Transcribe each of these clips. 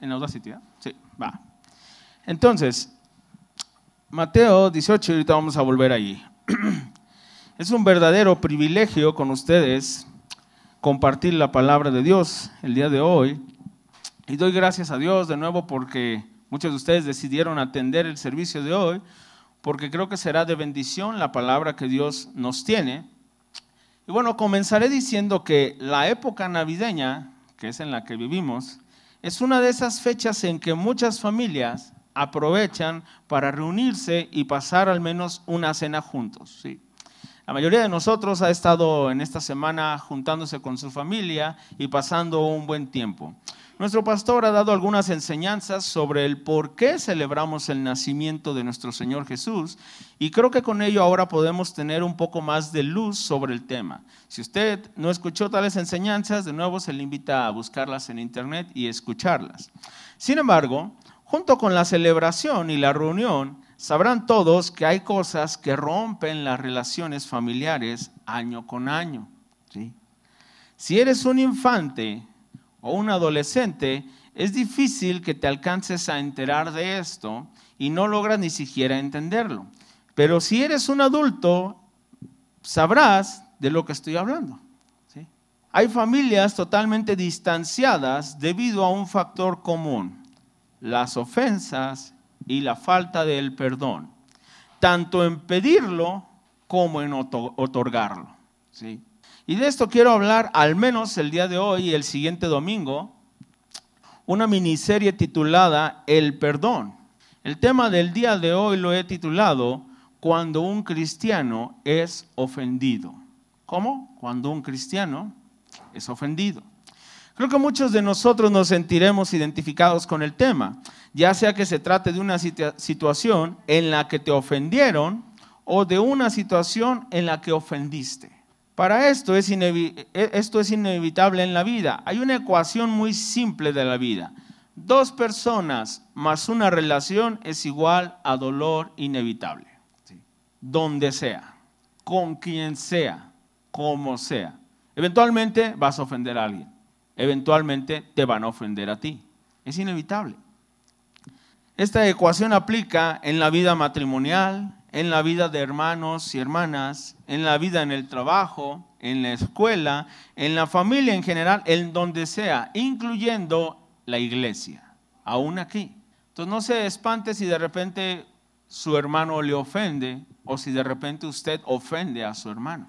en Audacity, Sí, va. Entonces, Mateo 18, ahorita vamos a volver ahí. Es un verdadero privilegio con ustedes compartir la palabra de Dios el día de hoy. Y doy gracias a Dios de nuevo porque muchos de ustedes decidieron atender el servicio de hoy, porque creo que será de bendición la palabra que Dios nos tiene. Y bueno, comenzaré diciendo que la época navideña, que es en la que vivimos, es una de esas fechas en que muchas familias aprovechan para reunirse y pasar al menos una cena juntos. ¿sí? La mayoría de nosotros ha estado en esta semana juntándose con su familia y pasando un buen tiempo. Nuestro pastor ha dado algunas enseñanzas sobre el por qué celebramos el nacimiento de nuestro Señor Jesús y creo que con ello ahora podemos tener un poco más de luz sobre el tema. Si usted no escuchó tales enseñanzas, de nuevo se le invita a buscarlas en internet y escucharlas. Sin embargo, junto con la celebración y la reunión, sabrán todos que hay cosas que rompen las relaciones familiares año con año. Si eres un infante o un adolescente, es difícil que te alcances a enterar de esto y no logras ni siquiera entenderlo. Pero si eres un adulto, sabrás de lo que estoy hablando. Hay familias totalmente distanciadas debido a un factor común, las ofensas y la falta del perdón, tanto en pedirlo como en otorgarlo. ¿sí? Y de esto quiero hablar al menos el día de hoy y el siguiente domingo, una miniserie titulada El perdón. El tema del día de hoy lo he titulado Cuando un cristiano es ofendido. ¿Cómo? Cuando un cristiano es ofendido. Creo que muchos de nosotros nos sentiremos identificados con el tema, ya sea que se trate de una situación en la que te ofendieron o de una situación en la que ofendiste. Para esto es, e-, esto es inevitable en la vida. Hay una ecuación muy simple de la vida. Dos personas más una relación es igual a dolor inevitable. Donde sea, con quien sea, como sea. Eventualmente vas a ofender a alguien eventualmente te van a ofender a ti. Es inevitable. Esta ecuación aplica en la vida matrimonial, en la vida de hermanos y hermanas, en la vida en el trabajo, en la escuela, en la familia en general, en donde sea, incluyendo la iglesia, aún aquí. Entonces no se espante si de repente su hermano le ofende o si de repente usted ofende a su hermano.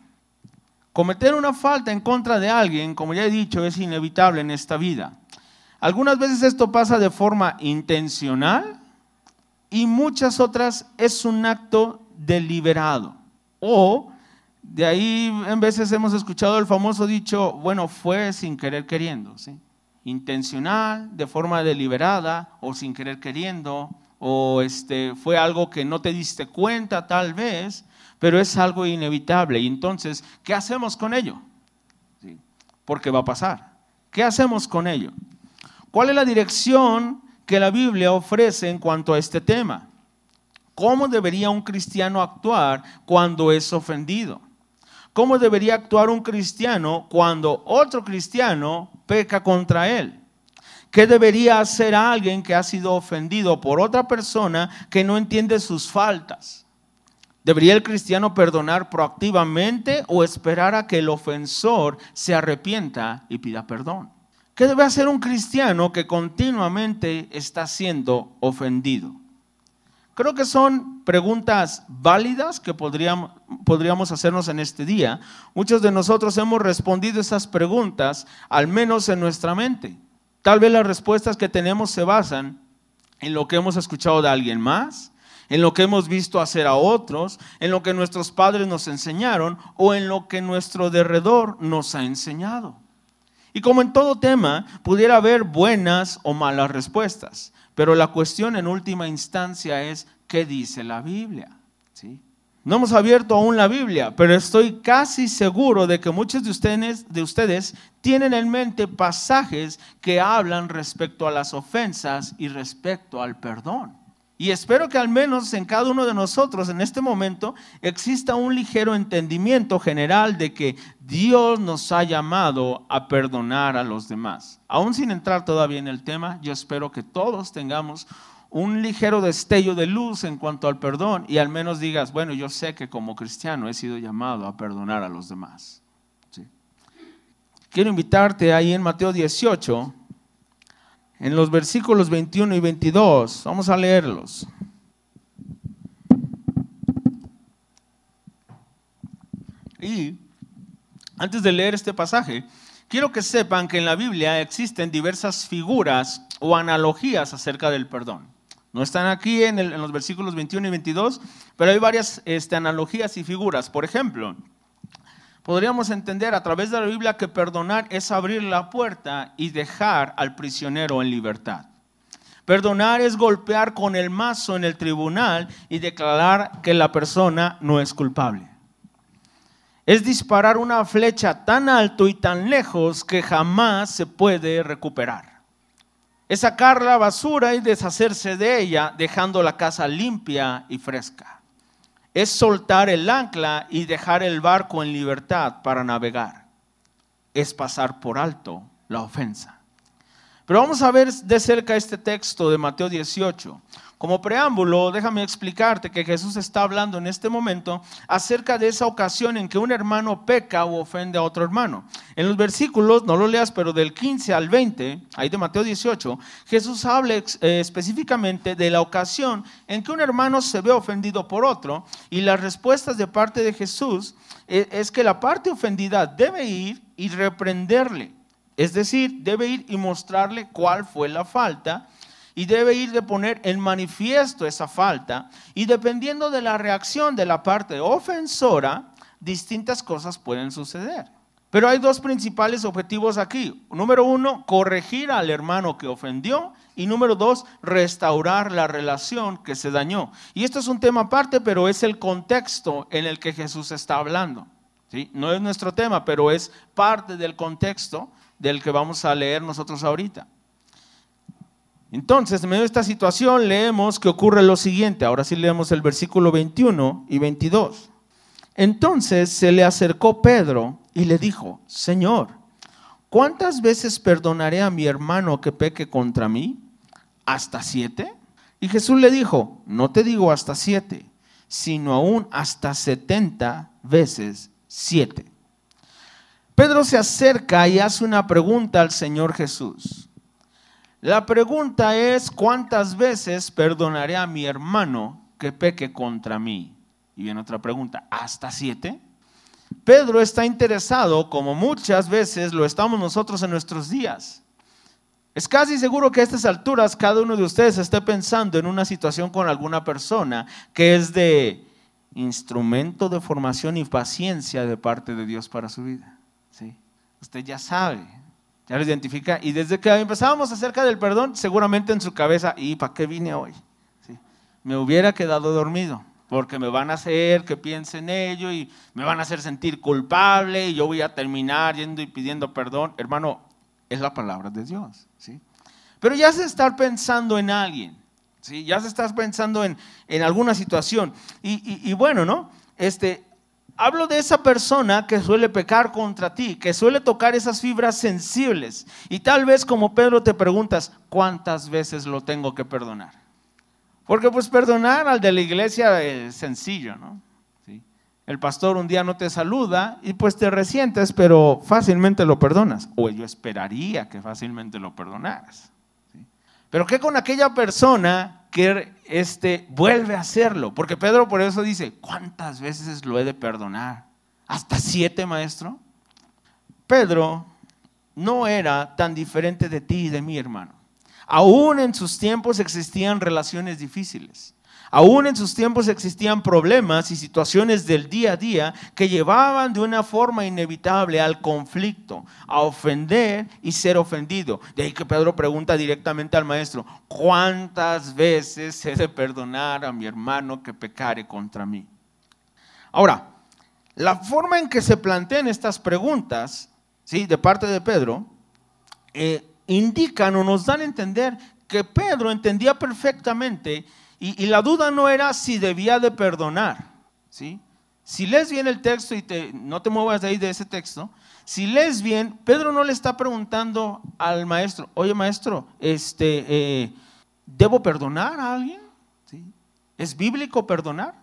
Cometer una falta en contra de alguien, como ya he dicho, es inevitable en esta vida. Algunas veces esto pasa de forma intencional y muchas otras es un acto deliberado. O de ahí en veces hemos escuchado el famoso dicho, bueno, fue sin querer queriendo, ¿sí? Intencional, de forma deliberada o sin querer queriendo, o este, fue algo que no te diste cuenta tal vez, pero es algo inevitable. Y entonces, ¿qué hacemos con ello? Porque va a pasar. ¿Qué hacemos con ello? ¿Cuál es la dirección que la Biblia ofrece en cuanto a este tema? ¿Cómo debería un cristiano actuar cuando es ofendido? ¿Cómo debería actuar un cristiano cuando otro cristiano peca contra él? ¿Qué debería hacer alguien que ha sido ofendido por otra persona que no entiende sus faltas? ¿Debería el cristiano perdonar proactivamente o esperar a que el ofensor se arrepienta y pida perdón? ¿Qué debe hacer un cristiano que continuamente está siendo ofendido? Creo que son preguntas válidas que podríamos, hacernos en este día. Muchos de nosotros hemos respondido esas preguntas, al menos en nuestra mente. Tal vez las respuestas que tenemos se basan en lo que hemos escuchado de alguien más, en lo que hemos visto hacer a otros, en lo que nuestros padres nos enseñaron o en lo que nuestro derredor nos ha enseñado. Y como en todo tema, pudiera haber buenas o malas respuestas, pero la cuestión en última instancia es qué dice la Biblia. ¿Sí? No hemos abierto aún la Biblia, pero estoy casi seguro de que muchos de ustedes, de ustedes tienen en mente pasajes que hablan respecto a las ofensas y respecto al perdón. Y espero que al menos en cada uno de nosotros en este momento exista un ligero entendimiento general de que Dios nos ha llamado a perdonar a los demás. Aún sin entrar todavía en el tema, yo espero que todos tengamos un ligero destello de luz en cuanto al perdón y al menos digas, bueno, yo sé que como cristiano he sido llamado a perdonar a los demás. Quiero invitarte ahí en Mateo 18 en los versículos 21 y 22. Vamos a leerlos. Y antes de leer este pasaje, quiero que sepan que en la Biblia existen diversas figuras o analogías acerca del perdón. No están aquí en, los versículos 21 y 22, pero hay varias este, analogías y figuras. Por ejemplo, podríamos entender a través de la Biblia que perdonar es abrir la puerta y dejar al prisionero en libertad. Perdonar es golpear con el mazo en el tribunal y declarar que la persona no es culpable. Es disparar una flecha tan alto y tan lejos que jamás se puede recuperar. Es sacar la basura y deshacerse de ella dejando la casa limpia y fresca es soltar el ancla y dejar el barco en libertad para navegar. Es pasar por alto la ofensa. Pero vamos a ver de cerca este texto de Mateo 18. Como preámbulo, déjame explicarte que Jesús está hablando en este momento acerca de esa ocasión en que un hermano peca o ofende a otro hermano. En los versículos, no lo leas, pero del 15 al 20, ahí de Mateo 18, Jesús habla eh, específicamente de la ocasión en que un hermano se ve ofendido por otro y las respuestas de parte de Jesús eh, es que la parte ofendida debe ir y reprenderle. Es decir, debe ir y mostrarle cuál fue la falta y debe ir de poner en manifiesto esa falta y dependiendo de la reacción de la parte ofensora, distintas cosas pueden suceder. Pero hay dos principales objetivos aquí. Número uno, corregir al hermano que ofendió. Y número dos, restaurar la relación que se dañó. Y esto es un tema aparte, pero es el contexto en el que Jesús está hablando. ¿sí? No es nuestro tema, pero es parte del contexto del que vamos a leer nosotros ahorita. Entonces, en medio de esta situación, leemos que ocurre lo siguiente. Ahora sí leemos el versículo 21 y 22. Entonces se le acercó Pedro y le dijo, Señor, ¿cuántas veces perdonaré a mi hermano que peque contra mí? ¿Hasta siete? Y Jesús le dijo, no te digo hasta siete, sino aún hasta setenta veces siete. Pedro se acerca y hace una pregunta al Señor Jesús. La pregunta es, ¿cuántas veces perdonaré a mi hermano que peque contra mí? Y viene otra pregunta, ¿hasta siete? Pedro está interesado, como muchas veces lo estamos nosotros en nuestros días. Es casi seguro que a estas alturas cada uno de ustedes esté pensando en una situación con alguna persona que es de instrumento de formación y paciencia de parte de Dios para su vida. ¿Sí? Usted ya sabe, ya lo identifica. Y desde que empezábamos acerca del perdón, seguramente en su cabeza, ¿y para qué vine hoy? Me hubiera quedado dormido, porque me van a hacer que piense en ello y me van a hacer sentir culpable y yo voy a terminar yendo y pidiendo perdón. Hermano, es la palabra de Dios. ¿sí? Pero ya se está pensando en alguien, ¿sí? ya se está pensando en, en alguna situación. Y, y bueno, ¿no? Este, Hablo de esa persona que suele pecar contra ti, que suele tocar esas fibras sensibles. Y tal vez como Pedro te preguntas, ¿cuántas veces lo tengo que perdonar? Porque pues perdonar al de la iglesia es sencillo, ¿no? El pastor un día no te saluda y pues te resientes, pero fácilmente lo perdonas. O yo esperaría que fácilmente lo perdonaras. Pero ¿qué con aquella persona que este, vuelve a hacerlo. Porque Pedro por eso dice, ¿cuántas veces lo he de perdonar? ¿Hasta siete, maestro? Pedro no era tan diferente de ti y de mi hermano. Aún en sus tiempos existían relaciones difíciles. Aún en sus tiempos existían problemas y situaciones del día a día que llevaban de una forma inevitable al conflicto, a ofender y ser ofendido. De ahí que Pedro pregunta directamente al maestro, ¿cuántas veces he de perdonar a mi hermano que pecare contra mí? Ahora, la forma en que se plantean estas preguntas, ¿sí? de parte de Pedro, eh, indican o nos dan a entender que Pedro entendía perfectamente Y, la duda no era si debía de perdonar. ¿sí? Si lees bien el texto y te, no te muevas de ahí de ese texto, si lees bien, Pedro no le está preguntando al maestro, oye maestro, este, eh, ¿debo perdonar a alguien? ¿Sí? ¿Es bíblico perdonar?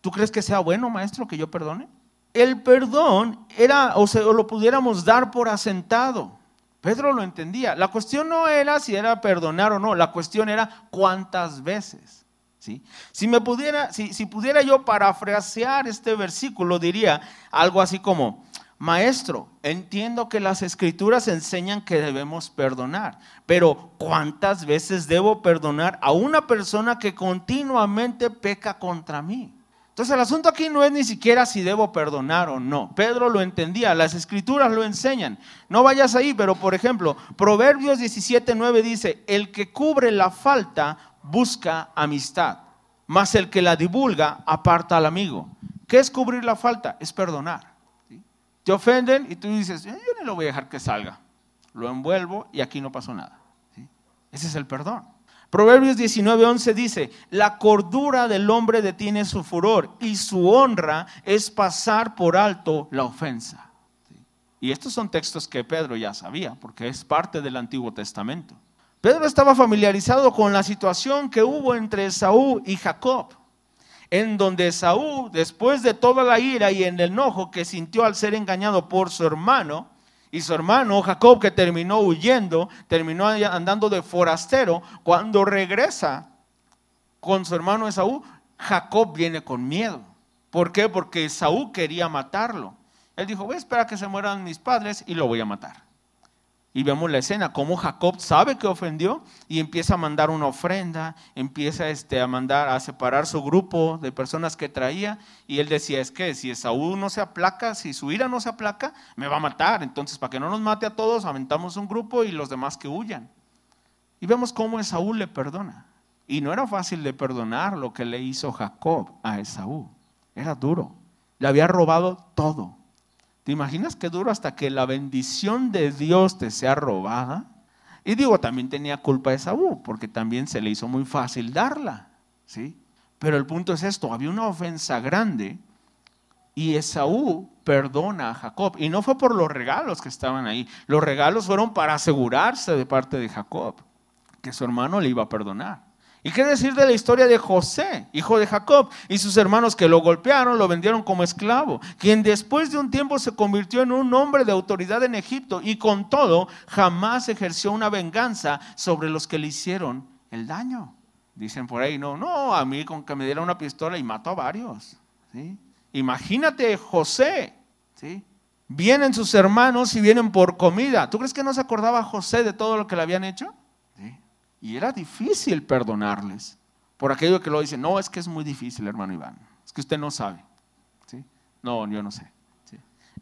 ¿Tú crees que sea bueno, maestro, que yo perdone? El perdón era, o, o lo pudiéramos dar por asentado. Pedro lo entendía. La cuestión no era si era perdonar o no, la cuestión era cuántas veces. ¿sí? Si, me pudiera, si, si pudiera yo parafrasear este versículo, diría algo así como, Maestro, entiendo que las escrituras enseñan que debemos perdonar, pero ¿cuántas veces debo perdonar a una persona que continuamente peca contra mí? Entonces el asunto aquí no es ni siquiera si debo perdonar o no. Pedro lo entendía, las escrituras lo enseñan. No vayas ahí, pero por ejemplo, Proverbios 17:9 dice, el que cubre la falta busca amistad, mas el que la divulga aparta al amigo. ¿Qué es cubrir la falta? Es perdonar. Te ofenden y tú dices, yo no lo voy a dejar que salga. Lo envuelvo y aquí no pasó nada. Ese es el perdón. Proverbios 19:11 dice, la cordura del hombre detiene su furor y su honra es pasar por alto la ofensa. Y estos son textos que Pedro ya sabía, porque es parte del Antiguo Testamento. Pedro estaba familiarizado con la situación que hubo entre Esaú y Jacob, en donde Esaú, después de toda la ira y el enojo que sintió al ser engañado por su hermano, y su hermano Jacob, que terminó huyendo, terminó andando de forastero, cuando regresa con su hermano Esaú, Jacob viene con miedo. ¿Por qué? Porque Esaú quería matarlo. Él dijo, voy a esperar a que se mueran mis padres y lo voy a matar. Y vemos la escena, cómo Jacob sabe que ofendió y empieza a mandar una ofrenda, empieza este, a mandar a separar su grupo de personas que traía. Y él decía, es que si Esaú no se aplaca, si su ira no se aplaca, me va a matar. Entonces, para que no nos mate a todos, aventamos un grupo y los demás que huyan. Y vemos cómo Esaú le perdona. Y no era fácil de perdonar lo que le hizo Jacob a Esaú. Era duro. Le había robado todo. ¿Te imaginas qué duro hasta que la bendición de Dios te sea robada? Y digo, también tenía culpa de Esaú, porque también se le hizo muy fácil darla, ¿sí? Pero el punto es esto, había una ofensa grande y Esaú perdona a Jacob. Y no fue por los regalos que estaban ahí, los regalos fueron para asegurarse de parte de Jacob que su hermano le iba a perdonar. ¿Y qué decir de la historia de José, hijo de Jacob, y sus hermanos que lo golpearon, lo vendieron como esclavo, quien después de un tiempo se convirtió en un hombre de autoridad en Egipto y con todo jamás ejerció una venganza sobre los que le hicieron el daño? Dicen por ahí, no, no, a mí con que me diera una pistola y mató a varios. ¿sí? Imagínate José, ¿sí? vienen sus hermanos y vienen por comida. ¿Tú crees que no se acordaba José de todo lo que le habían hecho? Y era difícil perdonarles. Por aquello que lo dicen, no, es que es muy difícil, hermano Iván. Es que usted no sabe. ¿Sí? No, yo no sé.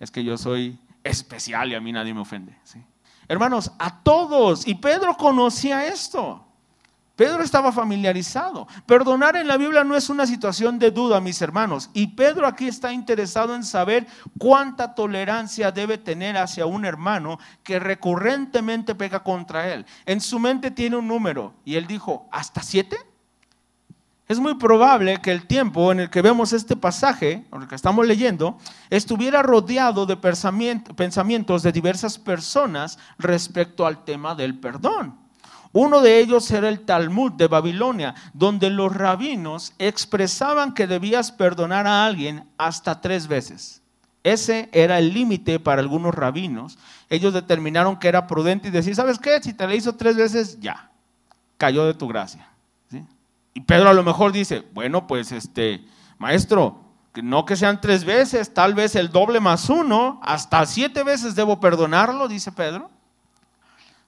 Es que yo soy especial y a mí nadie me ofende. ¿Sí? Hermanos, a todos. Y Pedro conocía esto. Pedro estaba familiarizado. Perdonar en la Biblia no es una situación de duda, mis hermanos. Y Pedro aquí está interesado en saber cuánta tolerancia debe tener hacia un hermano que recurrentemente pega contra él. En su mente tiene un número y él dijo, ¿hasta siete? Es muy probable que el tiempo en el que vemos este pasaje, en el que estamos leyendo, estuviera rodeado de pensamientos de diversas personas respecto al tema del perdón. Uno de ellos era el Talmud de Babilonia, donde los rabinos expresaban que debías perdonar a alguien hasta tres veces. Ese era el límite para algunos rabinos. Ellos determinaron que era prudente y decir, ¿sabes qué? Si te le hizo tres veces, ya, cayó de tu gracia. Y Pedro a lo mejor dice, bueno, pues este, maestro, no que sean tres veces, tal vez el doble más uno, hasta siete veces debo perdonarlo, dice Pedro.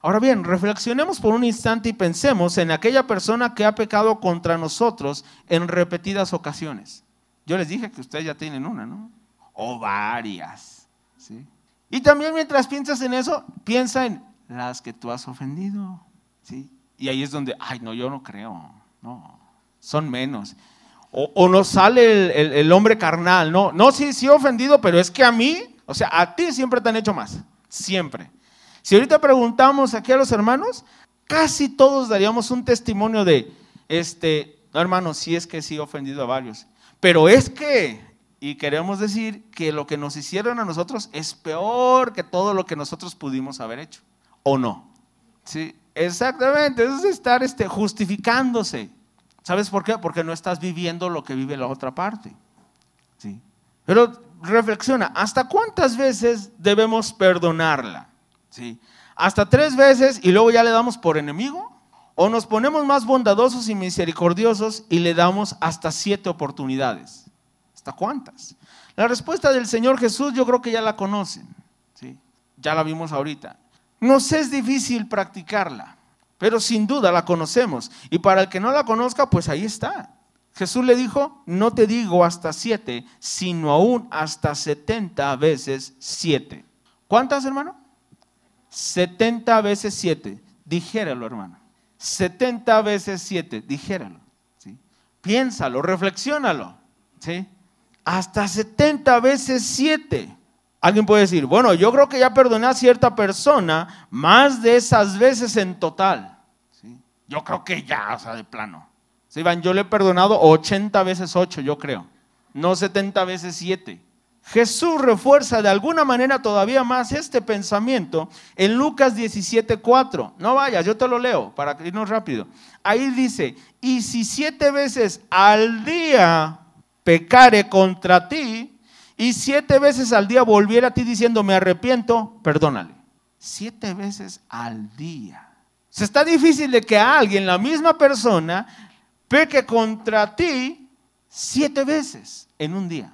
Ahora bien, reflexionemos por un instante y pensemos en aquella persona que ha pecado contra nosotros en repetidas ocasiones. Yo les dije que ustedes ya tienen una, ¿no? O varias. ¿sí? Y también mientras piensas en eso, piensa en las que tú has ofendido. ¿sí? Y ahí es donde, ay, no, yo no creo. No, son menos. O, nos sale el, el, hombre carnal. No, no, sí, sí he ofendido, pero es que a mí, o sea, a ti siempre te han hecho más. Siempre. Si ahorita preguntamos aquí a los hermanos, casi todos daríamos un testimonio de, este, No, hermano, sí es que sí he ofendido a varios. Pero es que, y queremos decir que lo que nos hicieron a nosotros es peor que todo lo que nosotros pudimos haber hecho. ¿O no? Sí, exactamente. Eso es estar este, justificándose. ¿Sabes por qué? Porque no estás viviendo lo que vive la otra parte. ¿Sí? Pero reflexiona, ¿hasta cuántas veces debemos perdonarla? ¿Sí? ¿Hasta tres veces y luego ya le damos por enemigo? ¿O nos ponemos más bondadosos y misericordiosos y le damos hasta siete oportunidades? ¿Hasta cuántas? La respuesta del Señor Jesús yo creo que ya la conocen. ¿sí? Ya la vimos ahorita. Nos es difícil practicarla, pero sin duda la conocemos. Y para el que no la conozca, pues ahí está. Jesús le dijo, no te digo hasta siete, sino aún hasta setenta veces siete. ¿Cuántas, hermano? Setenta veces siete. Dijéralo, hermano. Setenta veces siete. Dijéralo. ¿sí? Piénsalo, reflexiónalo. ¿sí? Hasta setenta veces siete. Alguien puede decir, bueno, yo creo que ya perdoné a cierta persona más de esas veces en total. ¿sí? Yo creo que ya, o sea, de plano. ¿Sí, Iván? Yo le he perdonado 80 veces 8, yo creo, no 70 veces 7. Jesús refuerza de alguna manera todavía más este pensamiento en Lucas 17:4. No vayas, yo te lo leo para irnos rápido. Ahí dice, y si siete veces al día pecare contra ti, y siete veces al día volviera a ti diciendo, me arrepiento, perdónale. Siete veces al día. Se está difícil de que alguien, la misma persona, peque contra ti siete veces en un día.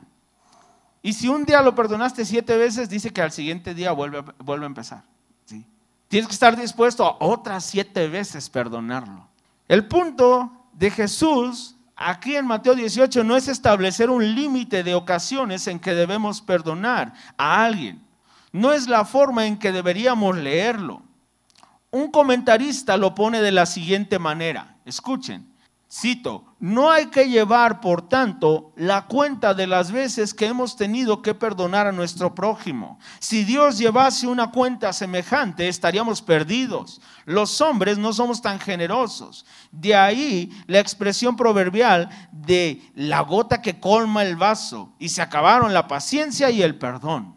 Y si un día lo perdonaste siete veces, dice que al siguiente día vuelve, vuelve a empezar. ¿sí? Tienes que estar dispuesto a otras siete veces perdonarlo. El punto de Jesús aquí en Mateo 18 no es establecer un límite de ocasiones en que debemos perdonar a alguien. No es la forma en que deberíamos leerlo. Un comentarista lo pone de la siguiente manera. Escuchen. Cito, no hay que llevar, por tanto, la cuenta de las veces que hemos tenido que perdonar a nuestro prójimo. Si Dios llevase una cuenta semejante, estaríamos perdidos. Los hombres no somos tan generosos. De ahí la expresión proverbial de la gota que colma el vaso y se acabaron la paciencia y el perdón.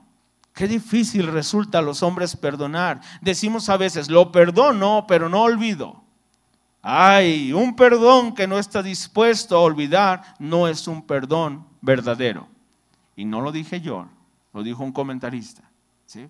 Qué difícil resulta a los hombres perdonar. Decimos a veces, lo perdono, pero no olvido. Ay, un perdón que no está dispuesto a olvidar no es un perdón verdadero. Y no lo dije yo, lo dijo un comentarista. ¿sí?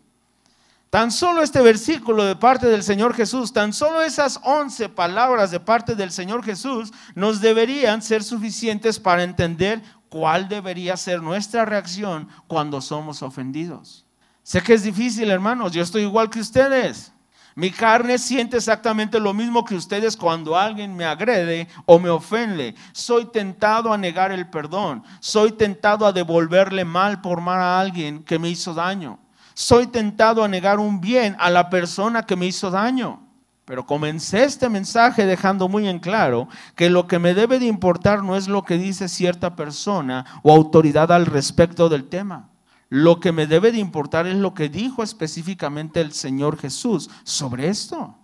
Tan solo este versículo de parte del Señor Jesús, tan solo esas once palabras de parte del Señor Jesús nos deberían ser suficientes para entender cuál debería ser nuestra reacción cuando somos ofendidos. Sé que es difícil, hermanos, yo estoy igual que ustedes. Mi carne siente exactamente lo mismo que ustedes cuando alguien me agrede o me ofende. Soy tentado a negar el perdón. Soy tentado a devolverle mal por mal a alguien que me hizo daño. Soy tentado a negar un bien a la persona que me hizo daño. Pero comencé este mensaje dejando muy en claro que lo que me debe de importar no es lo que dice cierta persona o autoridad al respecto del tema. Lo que me debe de importar es lo que dijo específicamente el Señor Jesús sobre esto.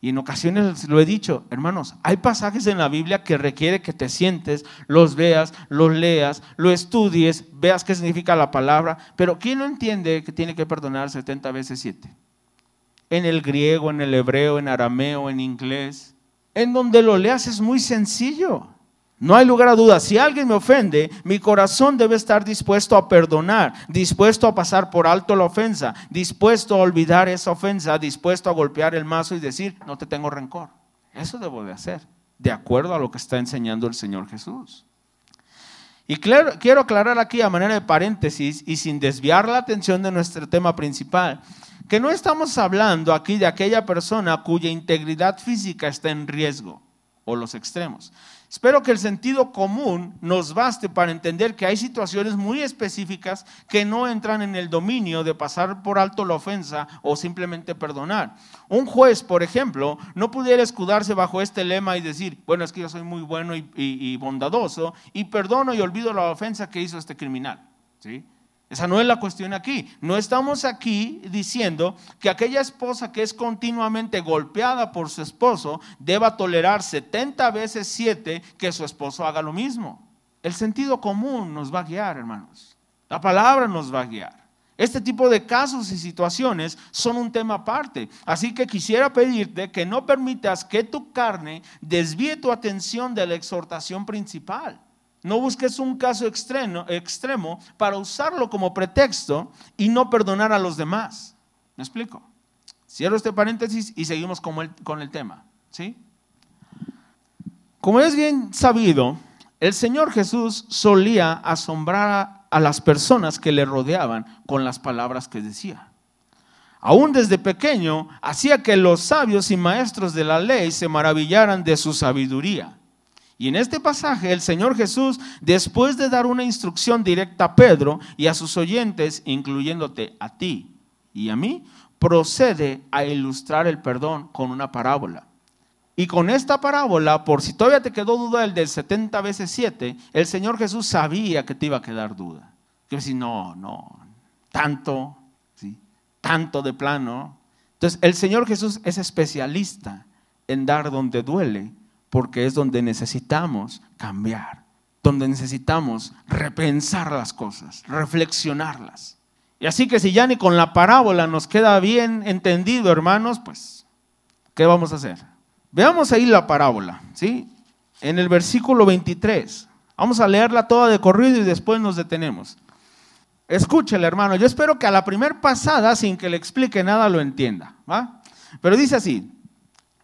Y en ocasiones lo he dicho, hermanos, hay pasajes en la Biblia que requiere que te sientes, los veas, los leas, lo estudies, veas qué significa la palabra, pero ¿quién no entiende que tiene que perdonar 70 veces 7? En el griego, en el hebreo, en arameo, en inglés. En donde lo leas es muy sencillo. No hay lugar a dudas. Si alguien me ofende, mi corazón debe estar dispuesto a perdonar, dispuesto a pasar por alto la ofensa, dispuesto a olvidar esa ofensa, dispuesto a golpear el mazo y decir, no te tengo rencor. Eso debo de hacer, de acuerdo a lo que está enseñando el Señor Jesús. Y quiero aclarar aquí a manera de paréntesis y sin desviar la atención de nuestro tema principal, que no estamos hablando aquí de aquella persona cuya integridad física está en riesgo o los extremos. Espero que el sentido común nos baste para entender que hay situaciones muy específicas que no entran en el dominio de pasar por alto la ofensa o simplemente perdonar. Un juez, por ejemplo, no pudiera escudarse bajo este lema y decir, bueno, es que yo soy muy bueno y, bondadoso y perdono y olvido la ofensa que hizo este criminal. ¿Sí? Esa no es la cuestión aquí. No estamos aquí diciendo que aquella esposa que es continuamente golpeada por su esposo deba tolerar 70 veces 7 que su esposo haga lo mismo. El sentido común nos va a guiar, hermanos. La palabra nos va a guiar. Este tipo de casos y situaciones son un tema aparte. Así que quisiera pedirte que no permitas que tu carne desvíe tu atención de la exhortación principal. No busques un caso extremo, extremo para usarlo como pretexto y no perdonar a los demás. ¿Me explico? Cierro este paréntesis y seguimos con el, con el tema. ¿sí? Como es bien sabido, el Señor Jesús solía asombrar a las personas que le rodeaban con las palabras que decía. Aún desde pequeño hacía que los sabios y maestros de la ley se maravillaran de su sabiduría. Y en este pasaje el Señor Jesús, después de dar una instrucción directa a Pedro y a sus oyentes, incluyéndote a ti y a mí, procede a ilustrar el perdón con una parábola. Y con esta parábola, por si todavía te quedó duda el del 70 veces 7, el Señor Jesús sabía que te iba a quedar duda. Que decir, no, no, tanto, ¿sí? tanto de plano. Entonces, el Señor Jesús es especialista en dar donde duele porque es donde necesitamos cambiar, donde necesitamos repensar las cosas, reflexionarlas. Y así que si ya ni con la parábola nos queda bien entendido, hermanos, pues, ¿qué vamos a hacer? Veamos ahí la parábola, ¿sí? En el versículo 23. Vamos a leerla toda de corrido y después nos detenemos. Escúchele, hermano. Yo espero que a la primer pasada, sin que le explique nada, lo entienda. ¿va? Pero dice así: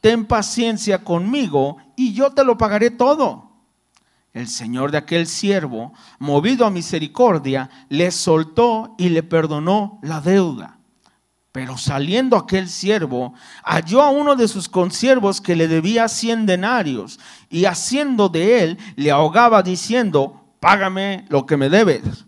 ten paciencia conmigo y yo te lo pagaré todo. El señor de aquel siervo, movido a misericordia, le soltó y le perdonó la deuda. Pero saliendo aquel siervo, halló a uno de sus consiervos que le debía cien denarios y haciendo de él, le ahogaba diciendo, págame lo que me debes.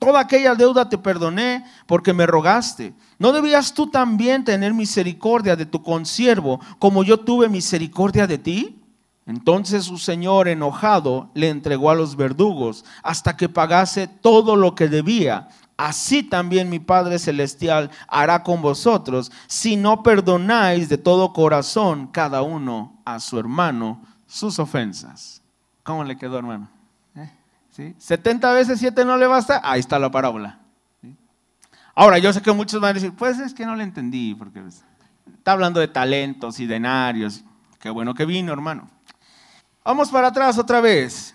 toda aquella deuda te perdoné porque me rogaste. ¿No debías tú también tener misericordia de tu consiervo como yo tuve misericordia de ti? Entonces su señor enojado le entregó a los verdugos hasta que pagase todo lo que debía. Así también mi Padre Celestial hará con vosotros si no perdonáis de todo corazón cada uno a su hermano sus ofensas. ¿Cómo le quedó, hermano? 70 veces 7 no le basta, ahí está la parábola. Ahora, yo sé que muchos van a decir, pues es que no le entendí, porque está hablando de talentos y denarios. Qué bueno que vino, hermano. Vamos para atrás otra vez.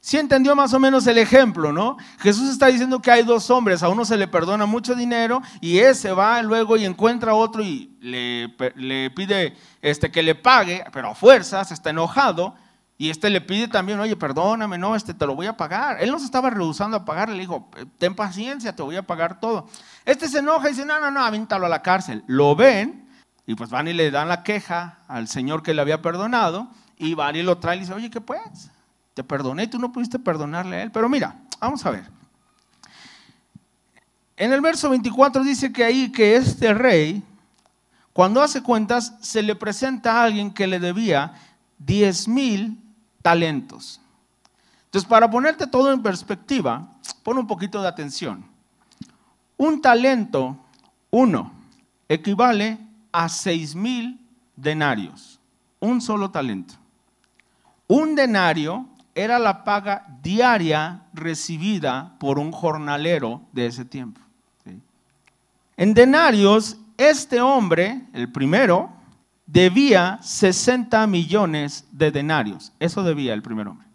Si entendió más o menos el ejemplo, ¿no? Jesús está diciendo que hay dos hombres, a uno se le perdona mucho dinero y ese va luego y encuentra a otro y le, le pide este, que le pague, pero a fuerzas, está enojado y este le pide también, oye, perdóname, no, este te lo voy a pagar. Él no se estaba rehusando a pagar, le dijo, ten paciencia, te voy a pagar todo. Este se enoja y dice, no, no, no, avíntalo a la cárcel. Lo ven y pues van y le dan la queja al señor que le había perdonado y van y lo trae y dice, oye, ¿qué pues? Te perdoné y tú no pudiste perdonarle a él. Pero mira, vamos a ver. En el verso 24 dice que ahí que este rey, cuando hace cuentas, se le presenta a alguien que le debía 10 mil talentos. Entonces, para ponerte todo en perspectiva, pon un poquito de atención. Un talento, uno, equivale a seis mil denarios. Un solo talento. Un denario era la paga diaria recibida por un jornalero de ese tiempo. En denarios este hombre, el primero, debía 60 millones de denarios. Eso debía el primer hombre.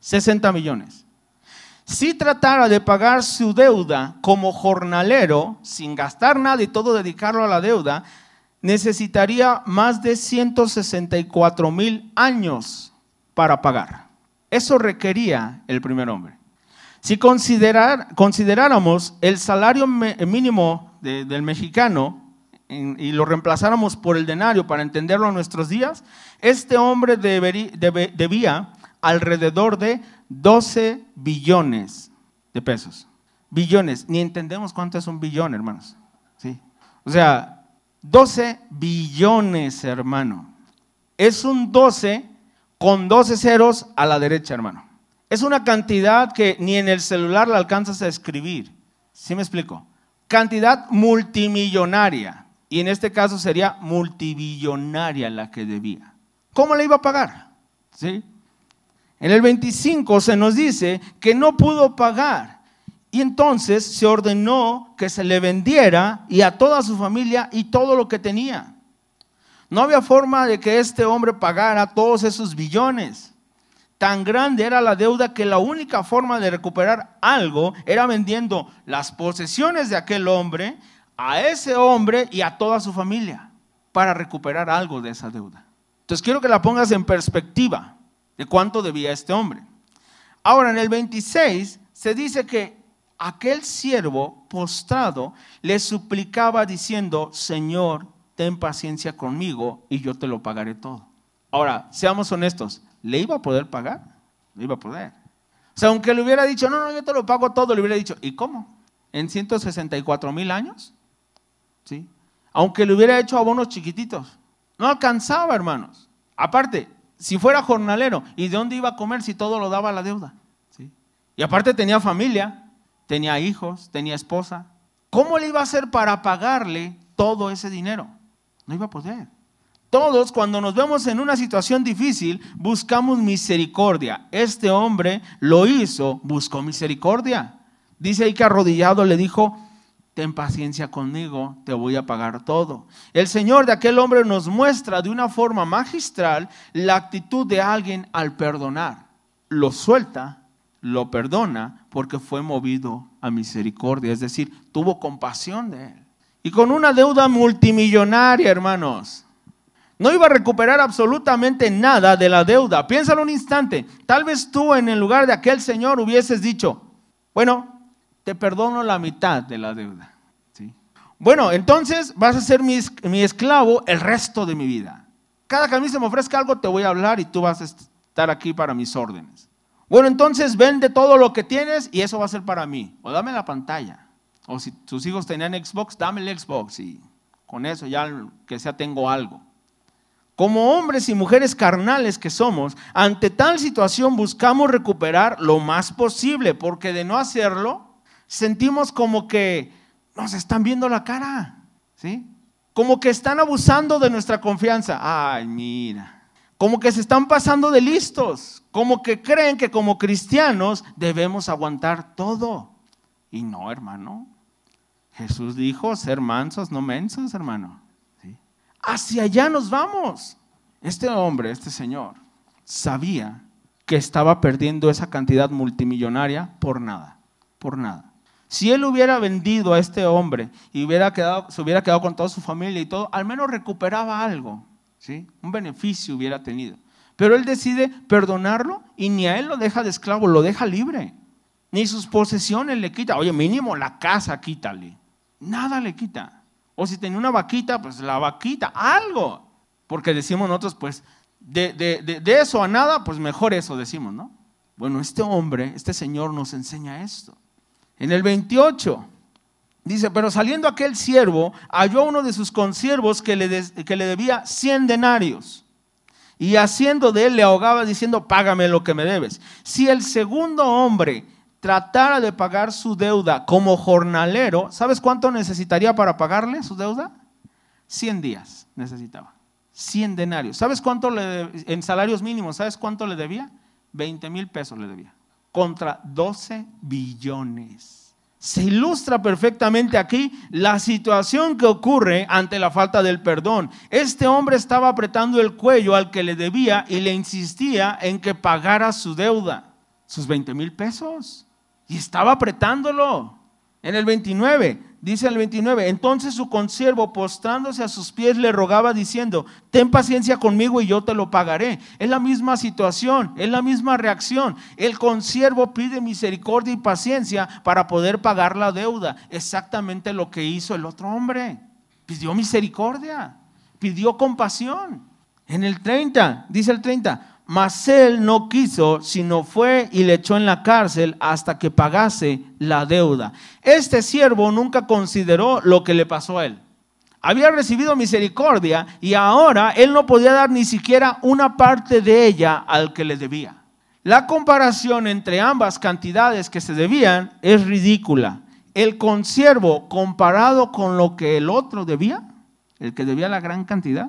60 millones. Si tratara de pagar su deuda como jornalero, sin gastar nada y todo dedicarlo a la deuda, necesitaría más de 164 mil años para pagar. Eso requería el primer hombre. Si consideráramos el salario mínimo del mexicano y lo reemplazáramos por el denario para entenderlo en nuestros días, este hombre debía alrededor de 12 billones de pesos. Billones, ni entendemos cuánto es un billón, hermanos. ¿Sí? O sea, 12 billones, hermano. Es un 12 con 12 ceros a la derecha, hermano. Es una cantidad que ni en el celular la alcanzas a escribir. ¿Sí me explico? Cantidad multimillonaria. Y en este caso sería multibillonaria la que debía. ¿Cómo le iba a pagar? ¿Sí? En el 25 se nos dice que no pudo pagar. Y entonces se ordenó que se le vendiera y a toda su familia y todo lo que tenía. No había forma de que este hombre pagara todos esos billones. Tan grande era la deuda que la única forma de recuperar algo era vendiendo las posesiones de aquel hombre a ese hombre y a toda su familia para recuperar algo de esa deuda. Entonces quiero que la pongas en perspectiva de cuánto debía este hombre. Ahora, en el 26 se dice que aquel siervo postrado le suplicaba diciendo, Señor, ten paciencia conmigo y yo te lo pagaré todo. Ahora, seamos honestos, ¿le iba a poder pagar? Le iba a poder. O sea, aunque le hubiera dicho, no, no, yo te lo pago todo, le hubiera dicho, ¿y cómo? ¿En 164 mil años? ¿Sí? Aunque le hubiera hecho abonos chiquititos. No alcanzaba, hermanos. Aparte, si fuera jornalero, ¿y de dónde iba a comer si todo lo daba la deuda? ¿Sí? Y aparte tenía familia, tenía hijos, tenía esposa. ¿Cómo le iba a hacer para pagarle todo ese dinero? No iba a poder. Todos cuando nos vemos en una situación difícil buscamos misericordia. Este hombre lo hizo, buscó misericordia. Dice ahí que arrodillado le dijo, ten paciencia conmigo, te voy a pagar todo. El Señor de aquel hombre nos muestra de una forma magistral la actitud de alguien al perdonar. Lo suelta, lo perdona porque fue movido a misericordia, es decir, tuvo compasión de él. Y con una deuda multimillonaria, hermanos. No iba a recuperar absolutamente nada de la deuda. Piénsalo un instante. Tal vez tú en el lugar de aquel señor hubieses dicho, bueno, te perdono la mitad de la deuda. ¿sí? Bueno, entonces vas a ser mi, mi, esclavo el resto de mi vida. Cada que me ofrezca algo, te voy a hablar y tú vas a estar aquí para mis órdenes. Bueno, entonces vende todo lo que tienes y eso va a ser para mí. O dame la pantalla. O si tus hijos tenían Xbox, dame el Xbox y con eso ya que sea tengo algo. Como hombres y mujeres carnales que somos, ante tal situación buscamos recuperar lo más posible, porque de no hacerlo, sentimos como que nos están viendo la cara, ¿sí? Como que están abusando de nuestra confianza. Ay, mira. Como que se están pasando de listos. Como que creen que como cristianos debemos aguantar todo. Y no, hermano. Jesús dijo, ser mansos, no mensos, hermano. Hacia allá nos vamos. Este hombre, este señor, sabía que estaba perdiendo esa cantidad multimillonaria por nada, por nada. Si él hubiera vendido a este hombre y hubiera quedado, se hubiera quedado con toda su familia y todo, al menos recuperaba algo, ¿sí? Un beneficio hubiera tenido. Pero él decide perdonarlo y ni a él lo deja de esclavo, lo deja libre. Ni sus posesiones le quita. Oye, mínimo la casa quítale. Nada le quita. O si tenía una vaquita, pues la vaquita, algo. Porque decimos nosotros, pues, de, de eso a nada, pues mejor eso decimos, ¿no? Bueno, este hombre, este señor nos enseña esto. En el 28 dice, pero saliendo aquel siervo, halló a uno de sus consiervos que le, que le debía 100 denarios. Y haciendo de él le ahogaba diciendo, págame lo que me debes. Si el segundo hombre tratara de pagar su deuda como jornalero, ¿sabes cuánto necesitaría para pagarle su deuda? 100 días necesitaba. 100 denarios. ¿Sabes cuánto le, en salarios mínimos, ¿sabes cuánto le debía? 20 mil pesos le debía contra 12 billones. se ilustra perfectamente aquí la situación que ocurre ante la falta del perdón. Este hombre estaba apretando el cuello al que le debía y le insistía en que pagara su deuda, sus 20 mil pesos. Y estaba apretándolo. En el 29, dice el 29, entonces su consiervo postrándose a sus pies le rogaba diciendo, ten paciencia conmigo y yo te lo pagaré. Es la misma situación, es la misma reacción. El consiervo pide misericordia y paciencia para poder pagar la deuda. Exactamente lo que hizo el otro hombre. Pidió misericordia, pidió compasión. En el 30, dice el 30, mas él no quiso, sino fue y le echó en la cárcel hasta que pagase la deuda. Este siervo nunca consideró lo que le pasó a él. Había recibido misericordia y ahora él no podía dar ni siquiera una parte de ella al que le debía. La comparación entre ambas cantidades que se debían es ridícula. El consiervo comparado con lo que el otro debía, el que debía la gran cantidad,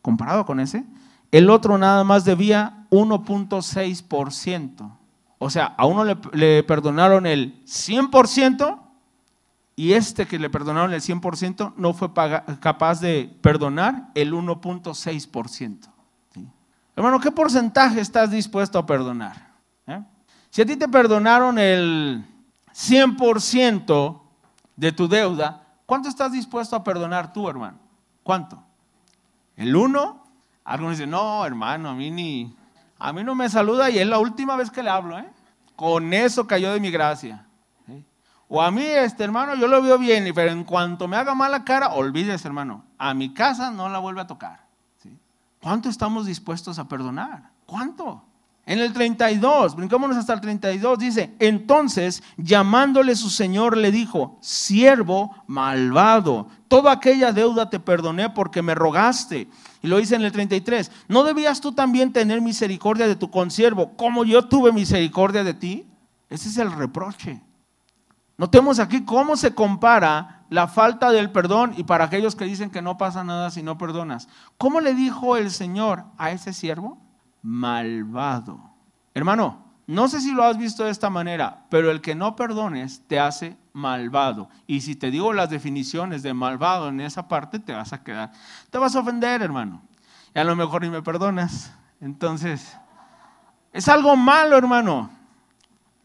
comparado con ese, el otro nada más debía 1.6%. O sea, a uno le, perdonaron el 100% y este que le perdonaron el 100% no fue capaz de perdonar el 1.6%. Hermano, ¿qué porcentaje estás dispuesto a perdonar? ¿Eh? Si a ti te perdonaron el 100% de tu deuda, ¿cuánto estás dispuesto a perdonar tú, hermano? ¿Cuánto? ¿El 1? Algunos dicen, no, hermano, a mí ni, a mí no me saluda y es la última vez que le hablo, ¿eh? Con eso cayó de mi gracia. O a mí, este hermano, yo lo veo bien, pero en cuanto me haga mala cara, olvídese, hermano, a mi casa no la vuelve a tocar. ¿Cuánto estamos dispuestos a perdonar? ¿Cuánto? En el 32, brincámonos hasta el 32, dice, entonces llamándole su señor le dijo, siervo malvado, toda aquella deuda te perdoné porque me rogaste. Y lo dice en el 33, ¿no debías tú también tener misericordia de tu consiervo como yo tuve misericordia de ti? Ese es el reproche. Notemos aquí cómo se compara la falta del perdón y para aquellos que dicen que no pasa nada si no perdonas. ¿Cómo le dijo el Señor a ese siervo? Malvado. Hermano, no sé si lo has visto de esta manera, pero el que no perdones te hace malvado. Y si te digo las definiciones de malvado en esa parte, te vas a quedar, te vas a ofender, hermano. Y a lo mejor ni me perdonas. Entonces, es algo malo, hermano.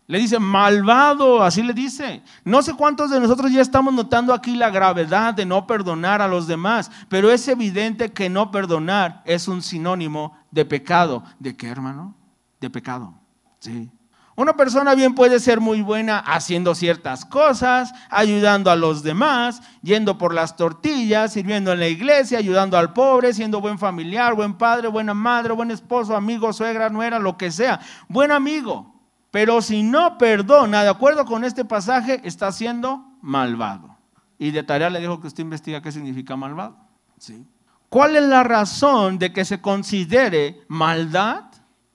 Le dice, malvado, así le dice. No sé cuántos de nosotros ya estamos notando aquí la gravedad de no perdonar a los demás, pero es evidente que no perdonar es un sinónimo de pecado. ¿De qué, hermano? De pecado. Sí. Una persona bien puede ser muy buena haciendo ciertas cosas, ayudando a los demás, yendo por las tortillas, sirviendo en la iglesia, ayudando al pobre, siendo buen familiar, buen padre, buena madre, buen esposo, amigo, suegra, nuera, lo que sea. Buen amigo. Pero si no perdona, de acuerdo con este pasaje, está siendo malvado. Y de tarea le dijo que usted investiga qué significa malvado. ¿Sí? ¿Cuál es la razón de que se considere maldad?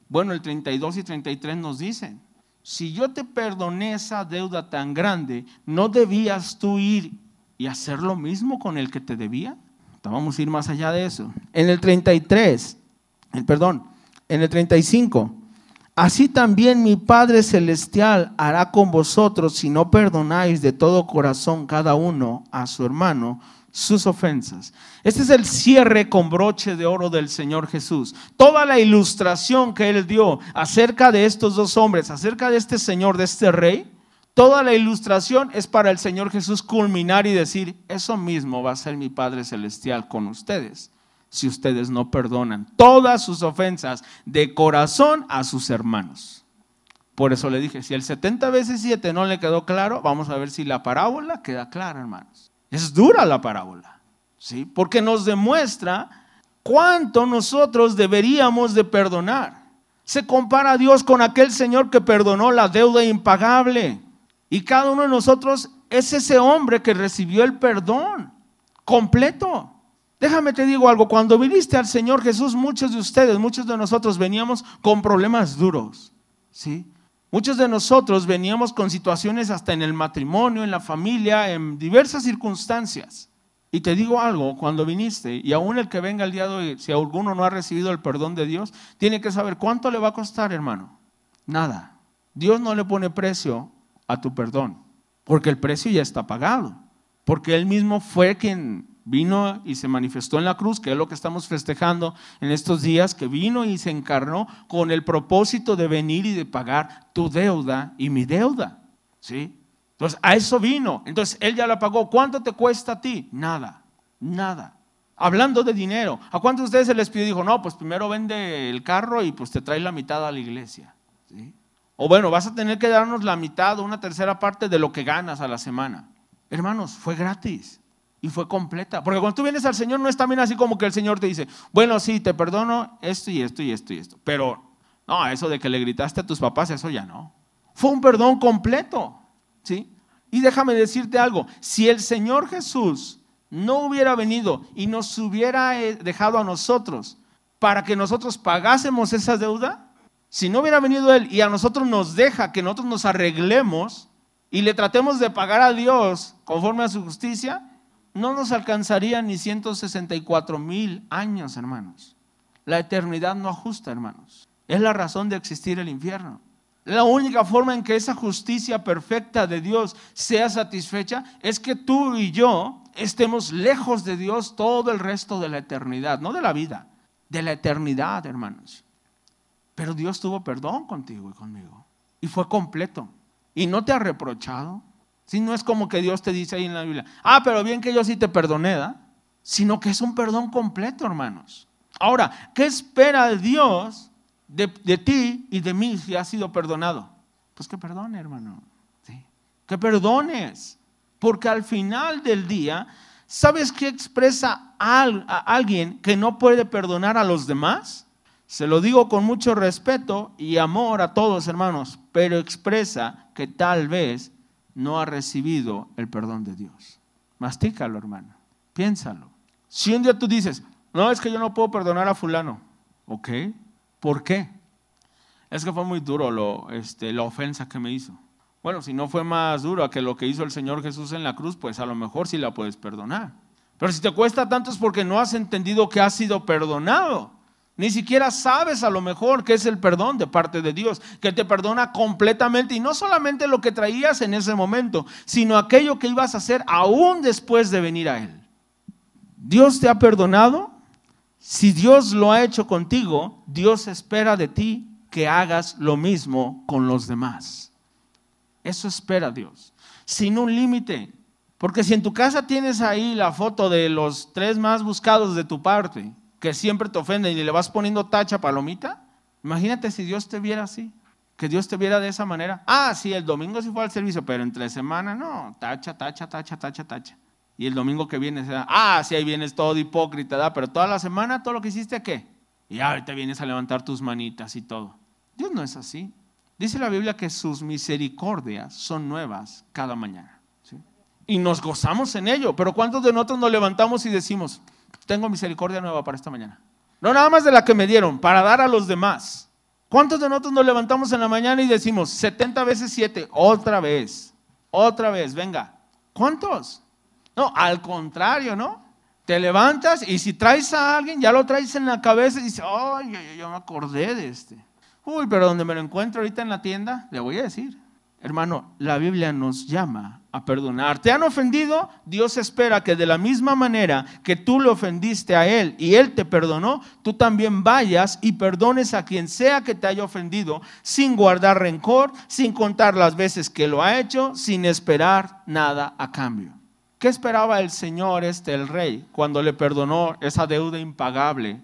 Bueno, el 32 y 33 nos dicen, si yo te perdoné esa deuda tan grande, ¿no debías tú ir y hacer lo mismo con el que te debía? Vamos a ir más allá de eso. En el 33, el perdón, en el 35, Así también mi Padre Celestial hará con vosotros si no perdonáis de todo corazón cada uno a su hermano sus ofensas. Este es el cierre con broche de oro del Señor Jesús. Toda la ilustración que Él dio acerca de estos dos hombres, acerca de este Señor, de este Rey, toda la ilustración es para el Señor Jesús culminar y decir, eso mismo va a ser mi Padre Celestial con ustedes si ustedes no perdonan todas sus ofensas de corazón a sus hermanos. Por eso le dije, si el 70 veces 7 no le quedó claro, vamos a ver si la parábola queda clara, hermanos. Es dura la parábola, ¿sí? Porque nos demuestra cuánto nosotros deberíamos de perdonar. Se compara a Dios con aquel Señor que perdonó la deuda impagable. Y cada uno de nosotros es ese hombre que recibió el perdón completo. Déjame te digo algo, cuando viniste al Señor Jesús, muchos de ustedes, muchos de nosotros veníamos con problemas duros, ¿sí? Muchos de nosotros veníamos con situaciones hasta en el matrimonio, en la familia, en diversas circunstancias. Y te digo algo, cuando viniste, y aún el que venga el día de hoy, si alguno no ha recibido el perdón de Dios, tiene que saber cuánto le va a costar, hermano. Nada. Dios no le pone precio a tu perdón. porque el precio ya está pagado, porque Él mismo fue quien vino y se manifestó en la cruz, que es lo que estamos festejando en estos días, que vino y se encarnó con el propósito de venir y de pagar tu deuda y mi deuda. ¿Sí? Entonces, a eso vino. Entonces, Él ya la pagó. ¿Cuánto te cuesta a ti? Nada, nada. Hablando de dinero, ¿a cuántos de ustedes se les pidió? Dijo, no, pues primero vende el carro y pues te trae la mitad a la iglesia. O bueno, vas a tener que darnos la mitad o una tercera parte de lo que ganas a la semana. Hermanos, fue gratis y fue completa. Porque cuando tú vienes al Señor no es también así como que el Señor te dice, bueno, sí, te perdono esto y esto y esto y esto. Pero no, eso de que le gritaste a tus papás, eso ya no. Fue un perdón completo. ¿Sí? Y déjame decirte algo, si el Señor Jesús no hubiera venido y nos hubiera eh, dejado a nosotros para que nosotros pagásemos esa deuda, si no hubiera venido Él y a nosotros nos deja que nosotros nos arreglemos y le tratemos de pagar a Dios conforme a su justicia, no nos alcanzaría ni 164 mil años, hermanos. La eternidad no ajusta, hermanos. Es la razón de existir el infierno. La única forma en que esa justicia perfecta de Dios sea satisfecha es que tú y yo estemos lejos de Dios todo el resto de la eternidad, no de la vida, de la eternidad, hermanos. Pero Dios tuvo perdón contigo y conmigo. Y fue completo. Y no te ha reprochado. Si no es como que Dios te dice ahí en la Biblia, ah, pero bien que yo sí te perdoné, sino que es un perdón completo, hermanos. Ahora, ¿qué espera Dios de, ti y de mí si has sido perdonado? Pues que perdone, hermano. Que perdones. Porque al final del día, ¿sabes qué expresa a alguien que no puede perdonar a los demás? Se lo digo con mucho respeto y amor a todos, hermanos, pero expresa que tal vez no ha recibido el perdón de Dios. Mastícalo, hermano. Piénsalo. Si un día tú dices, no, es que yo no puedo perdonar a fulano. ¿Ok? ¿Por qué? Es que fue muy duro lo, este, la ofensa que me hizo. Bueno, si no fue más duro que lo que hizo el Señor Jesús en la cruz, pues a lo mejor sí la puedes perdonar. Pero si te cuesta tanto es porque no has entendido que has sido perdonado. Ni siquiera sabes a lo mejor qué es el perdón de parte de Dios, que te perdona completamente y no solamente lo que traías en ese momento, sino aquello que ibas a hacer aún después de venir a Él. Dios te ha perdonado. Si Dios lo ha hecho contigo, Dios espera de ti que hagas lo mismo con los demás. Eso espera Dios. Sin un límite. Porque si en tu casa tienes ahí la foto de los tres más buscados de tu parte, que siempre te ofenden y le vas poniendo tacha palomita, imagínate si Dios te viera así, que Dios te viera de esa manera. Ah, sí, el domingo sí fue al servicio, pero entre semana no, tacha, tacha, tacha, tacha, tacha. Y el domingo que viene, ah, sí, ahí vienes todo hipócrita, ¿da? pero toda la semana todo lo que hiciste, ¿qué? Y ahorita vienes a levantar tus manitas y todo. Dios no es así. Dice la Biblia que sus misericordias son nuevas cada mañana. Y nos gozamos en ello. Pero ¿cuántos de nosotros nos levantamos y decimos, tengo misericordia nueva para esta mañana. No nada más de la que me dieron, para dar a los demás. ¿Cuántos de nosotros nos levantamos en la mañana y decimos 70 veces 7? Otra vez, otra vez, venga. ¿Cuántos? No, al contrario, ¿no? Te levantas y si traes a alguien, ya lo traes en la cabeza y dices, ay, yo me acordé de este. Uy, pero donde me lo encuentro ahorita en la tienda, le voy a decir. Hermano, la Biblia nos llama a perdonar. ¿Te han ofendido? Dios espera que de la misma manera que tú le ofendiste a Él y Él te perdonó, tú también vayas y perdones a quien sea que te haya ofendido, sin guardar rencor, sin contar las veces que lo ha hecho, sin esperar nada a cambio. ¿Qué esperaba el Señor, este, el rey, cuando le perdonó esa deuda impagable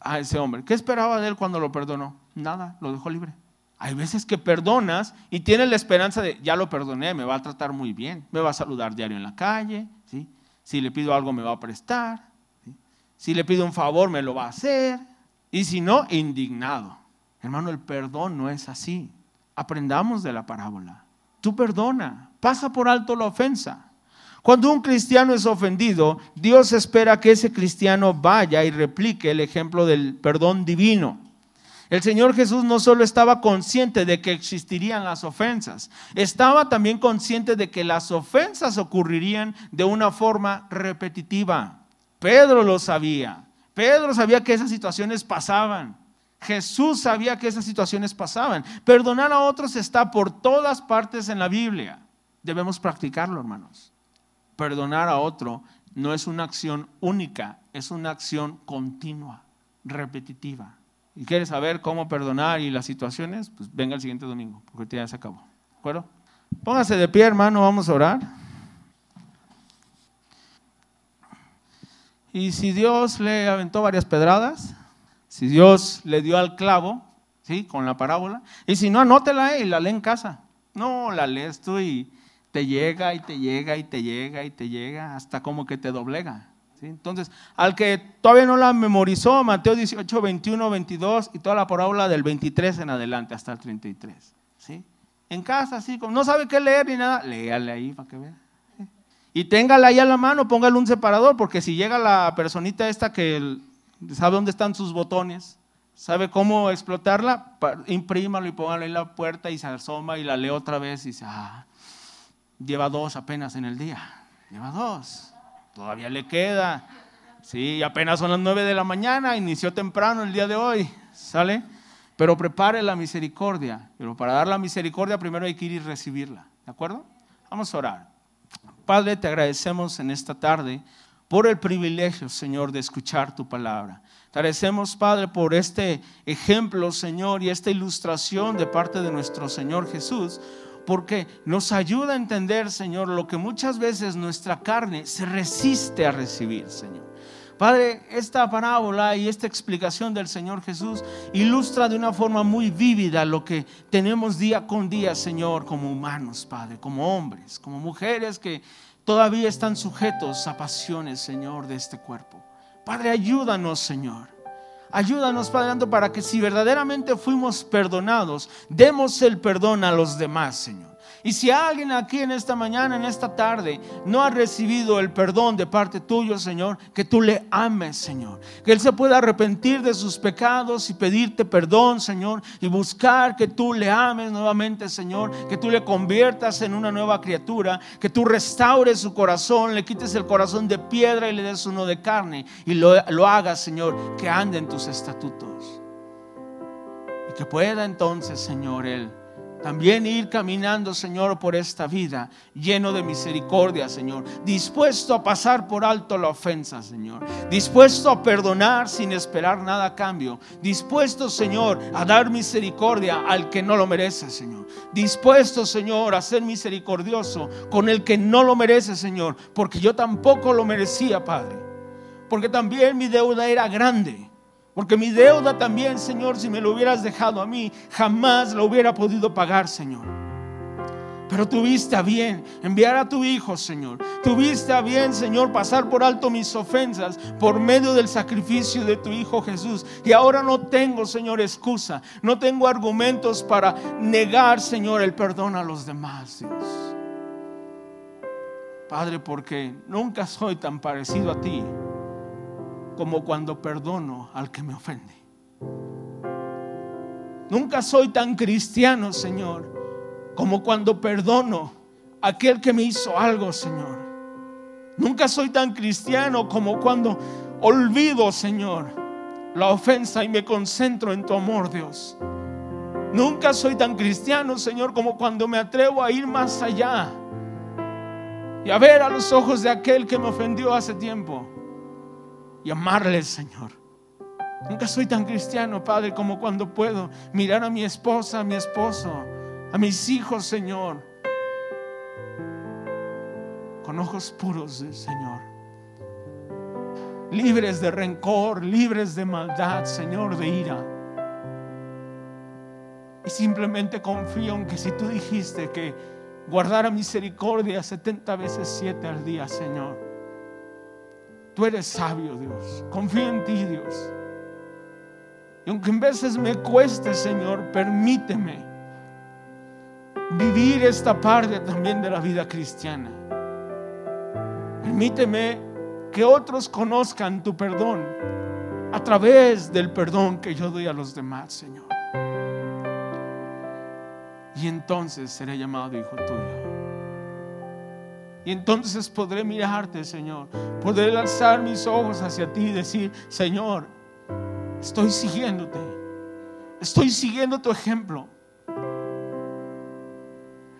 a ese hombre? ¿Qué esperaba de él cuando lo perdonó? Nada, lo dejó libre. Hay veces que perdonas y tienes la esperanza de, ya lo perdoné, me va a tratar muy bien, me va a saludar diario en la calle, si le pido algo me va a prestar, si le pido un favor me lo va a hacer, y si no, indignado. Hermano, el perdón no es así. Aprendamos de la parábola. Tú perdona, pasa por alto la ofensa. Cuando un cristiano es ofendido, Dios espera que ese cristiano vaya y replique el ejemplo del perdón divino. El Señor Jesús no solo estaba consciente de que existirían las ofensas, estaba también consciente de que las ofensas ocurrirían de una forma repetitiva. Pedro lo sabía. Pedro sabía que esas situaciones pasaban. Jesús sabía que esas situaciones pasaban. Perdonar a otros está por todas partes en la Biblia. debemos practicarlo, hermanos. Perdonar a otro no es una acción única, es una acción continua, repetitiva. ¿Y quieres saber cómo perdonar y las situaciones? Pues venga el siguiente domingo, porque ya se acabó. ¿De acuerdo? Póngase de pie, hermano, vamos a orar. Y si Dios le aventó varias pedradas, si Dios le dio al clavo, ¿sí? Con la parábola, y si no, anótela y la lee en casa. No, la lees tú y te llega y te llega y te llega y te llega hasta como que te doblega. Entonces, al que todavía no la memorizó, Mateo 18, 21, 22 y toda la parábola del 23 en adelante hasta el 33. ¿sí? En casa, así, como no sabe qué leer ni nada, léale ahí para que vea. Y téngala ahí a la mano, póngale un separador, porque si llega la personita esta que sabe dónde están sus botones, sabe cómo explotarla, imprímalo y póngalo en la puerta y se asoma y la lee otra vez y dice, ah, lleva dos apenas en el día, lleva dos, todavía le queda. Sí, apenas son las nueve de la mañana, inició temprano el día de hoy, ¿sale? Pero prepare la misericordia. Pero para dar la misericordia primero hay que ir y recibirla, ¿de acuerdo? Vamos a orar. Padre, te agradecemos en esta tarde por el privilegio, Señor, de escuchar tu palabra. Te agradecemos, Padre, por este ejemplo, Señor, y esta ilustración de parte de nuestro Señor Jesús, porque nos ayuda a entender, Señor, lo que muchas veces nuestra carne se resiste a recibir, Señor. Padre, esta parábola y esta explicación del Señor Jesús ilustra de una forma muy vívida lo que tenemos día con día, Señor, como humanos, Padre, como hombres, como mujeres que todavía están sujetos a pasiones, Señor, de este cuerpo. Padre, ayúdanos, Señor. Ayúdanos, Padre, para que si verdaderamente fuimos perdonados, demos el perdón a los demás, Señor. Y si alguien aquí en esta mañana, en esta tarde, no ha recibido el perdón de parte tuyo, Señor, que tú le ames, Señor. Que Él se pueda arrepentir de sus pecados y pedirte perdón, Señor, y buscar que tú le ames nuevamente, Señor, que tú le conviertas en una nueva criatura, que tú restaures su corazón, le quites el corazón de piedra y le des uno de carne y lo, lo hagas, Señor, que ande en tus estatutos. Y que pueda entonces, Señor, Él también ir caminando, Señor, por esta vida lleno de misericordia, Señor. Dispuesto a pasar por alto la ofensa, Señor. Dispuesto a perdonar sin esperar nada a cambio. Dispuesto, Señor, a dar misericordia al que no lo merece, Señor. Dispuesto, Señor, a ser misericordioso con el que no lo merece, Señor. Porque yo tampoco lo merecía, Padre. Porque también mi deuda era grande. Porque mi deuda también, Señor, si me lo hubieras dejado a mí, jamás lo hubiera podido pagar, Señor. Pero tuviste a bien enviar a tu Hijo, Señor. Tuviste a bien, Señor, pasar por alto mis ofensas por medio del sacrificio de tu Hijo Jesús. Y ahora no tengo, Señor, excusa. No tengo argumentos para negar, Señor, el perdón a los demás. Padre, porque nunca soy tan parecido a ti como cuando perdono al que me ofende. Nunca soy tan cristiano, Señor, como cuando perdono a aquel que me hizo algo, Señor. Nunca soy tan cristiano como cuando olvido, Señor, la ofensa y me concentro en tu amor, Dios. Nunca soy tan cristiano, Señor, como cuando me atrevo a ir más allá y a ver a los ojos de aquel que me ofendió hace tiempo y amarle, Señor. Nunca soy tan cristiano, Padre, como cuando puedo mirar a mi esposa, a mi esposo, a mis hijos, Señor, con ojos puros, Señor. Libres de rencor, libres de maldad, Señor, de ira. Y simplemente confío en que si tú dijiste que guardara misericordia 70 veces 7 al día, Señor Tú eres sabio, Dios. Confío en ti, Dios. Y aunque en veces me cueste, Señor, permíteme vivir esta parte también de la vida cristiana. Permíteme que otros conozcan tu perdón a través del perdón que yo doy a los demás, Señor. Y entonces seré llamado hijo tuyo. Y entonces podré mirarte, Señor. Podré alzar mis ojos hacia ti y decir, Señor, estoy siguiéndote. Estoy siguiendo tu ejemplo.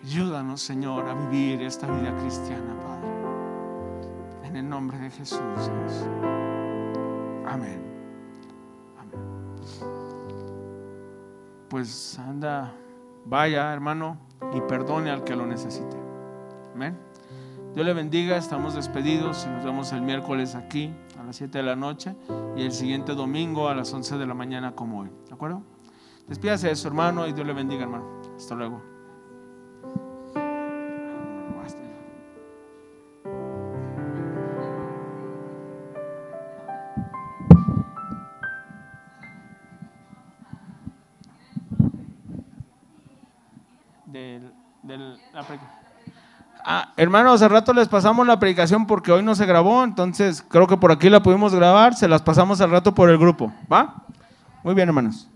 Ayúdanos, Señor, a vivir esta vida cristiana, Padre. En el nombre de Jesús. Dios. Amén. Amén. Pues anda, vaya, hermano, y perdone al que lo necesite. Amén. Dios le bendiga, estamos despedidos y nos vemos el miércoles aquí a las 7 de la noche y el siguiente domingo a las 11 de la mañana como hoy. ¿De acuerdo? Despídase de su hermano y Dios le bendiga, hermano. Hasta luego. Del, del, Ah, hermanos, hace rato les pasamos la predicación porque hoy no se grabó, entonces creo que por aquí la pudimos grabar, se las pasamos al rato por el grupo, ¿va? Muy bien, hermanos.